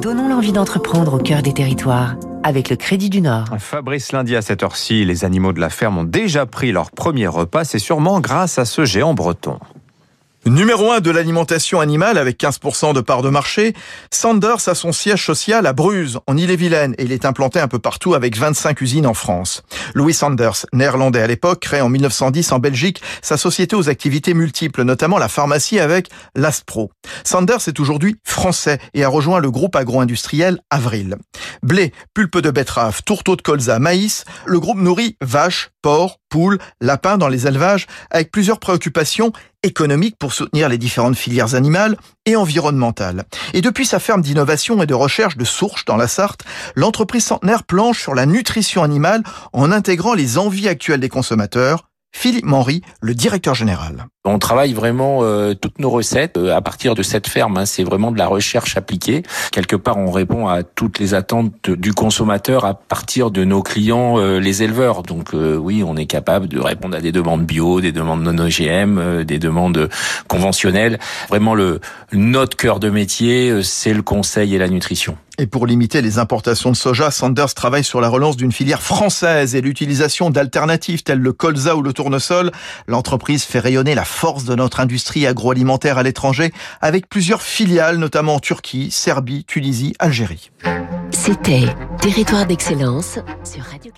Donnons l'envie d'entreprendre au cœur des territoires avec le Crédit du Nord. Fabrice lundi à cette heure-ci, les animaux de la ferme ont déjà pris leur premier repas. C'est sûrement grâce à ce géant breton. Numéro 1 de l'alimentation animale avec 15% de part de marché, Sanders a son siège social à Bruges, en Ille-et-Vilaine, et il est implanté un peu partout avec 25 usines en France. Louis Sanders, néerlandais à l'époque, crée en 1910 en Belgique sa société aux activités multiples, notamment la pharmacie avec l'Aspro. Sanders est aujourd'hui français et a rejoint le groupe agro-industriel Avril. Blé, pulpe de betterave, tourteau de colza, maïs, le groupe nourrit vaches, porcs, poules, lapins dans les élevages avec plusieurs préoccupations économiques pour soutenir les différentes filières animales et environnementales. Et depuis sa ferme d'innovation et de recherche de Sourches dans la Sarthe, l'entreprise centenaire planche sur la nutrition animale en intégrant les envies actuelles des consommateurs Philippe Henry, le directeur général. On travaille vraiment euh, toutes nos recettes euh, à partir de cette ferme. Hein, c'est vraiment de la recherche appliquée. Quelque part, on répond à toutes les attentes du consommateur à partir de nos clients, euh, les éleveurs. Donc oui, on est capable de répondre à des demandes bio, des demandes non OGM, des demandes conventionnelles. Vraiment, le notre cœur de métier, c'est le conseil et la nutrition. Et pour limiter les importations de soja, Sanders travaille sur la relance d'une filière française et l'utilisation d'alternatives telles le colza ou le tournesol. L'entreprise fait rayonner la force de notre industrie agroalimentaire à l'étranger avec plusieurs filiales, notamment en Turquie, Serbie, Tunisie, Algérie. C'était Territoire d'excellence sur Radio